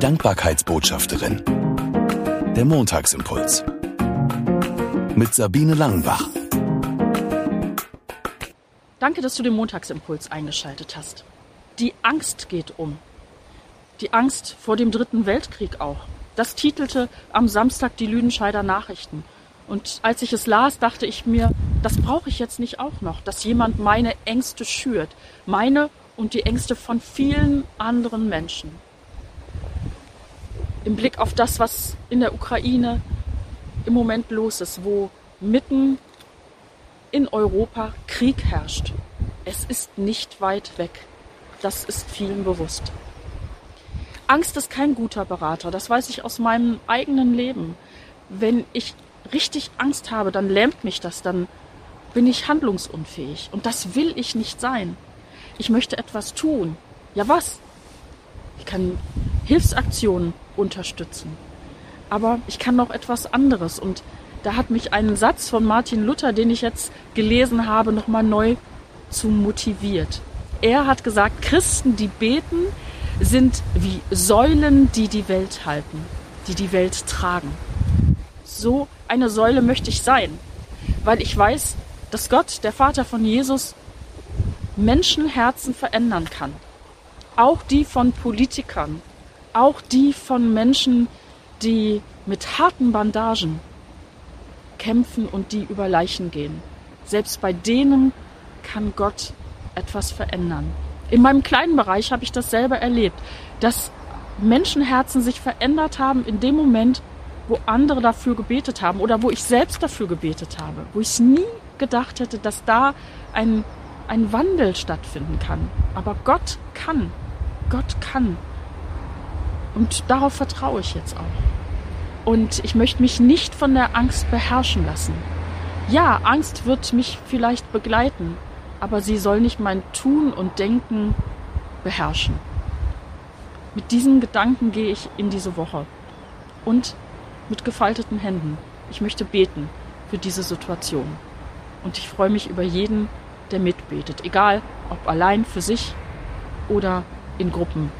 Dankbarkeitsbotschafterin. Der Montagsimpuls. Mit Sabine Langenbach. Danke, dass du den Montagsimpuls eingeschaltet hast. Die Angst geht um. Die Angst vor dem Dritten Weltkrieg auch. Das titelte am Samstag die Lüdenscheider Nachrichten. Und als ich es las, dachte ich mir, das brauche ich jetzt nicht auch noch, dass jemand meine Ängste schürt. Meine und die Ängste von vielen anderen Menschen. Im Blick auf das, was in der Ukraine im Moment los ist, wo mitten in Europa Krieg herrscht. Es ist nicht weit weg. Das ist vielen bewusst. Angst ist kein guter Berater. Das weiß ich aus meinem eigenen Leben. Wenn ich richtig Angst habe, dann lähmt mich das, dann bin ich handlungsunfähig. Und das will ich nicht sein. Ich möchte etwas tun. Ja, was? Ich kann Hilfsaktionen unterstützen. Aber ich kann noch etwas anderes. Und da hat mich ein Satz von Martin Luther, den ich jetzt gelesen habe, nochmal neu zu motiviert. Er hat gesagt, Christen, die beten, sind wie Säulen, die die Welt halten, die die Welt tragen. So eine Säule möchte ich sein, weil ich weiß, dass Gott, der Vater von Jesus, Menschenherzen verändern kann. Auch die von Politikern, auch die von Menschen, die mit harten Bandagen kämpfen und die über Leichen gehen. Selbst bei denen kann Gott etwas verändern. In meinem kleinen Bereich habe ich das selber erlebt, dass Menschenherzen sich verändert haben in dem Moment, wo andere dafür gebetet haben oder wo ich selbst dafür gebetet habe, wo ich nie gedacht hätte, dass da ein, ein Wandel stattfinden kann. Aber Gott kann. Gott kann. Und darauf vertraue ich jetzt auch. Und ich möchte mich nicht von der Angst beherrschen lassen. Ja, Angst wird mich vielleicht begleiten, aber sie soll nicht mein Tun und Denken beherrschen. Mit diesen Gedanken gehe ich in diese Woche und mit gefalteten Händen. Ich möchte beten für diese Situation. Und ich freue mich über jeden, der mitbetet, egal ob allein für sich oder in Gruppen.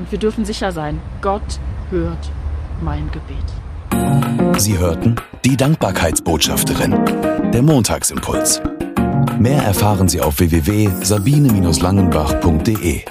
Und wir dürfen sicher sein, Gott hört mein Gebet. Sie hörten die Dankbarkeitsbotschafterin, der Montagsimpuls. Mehr erfahren Sie auf www.sabine-langenbach.de.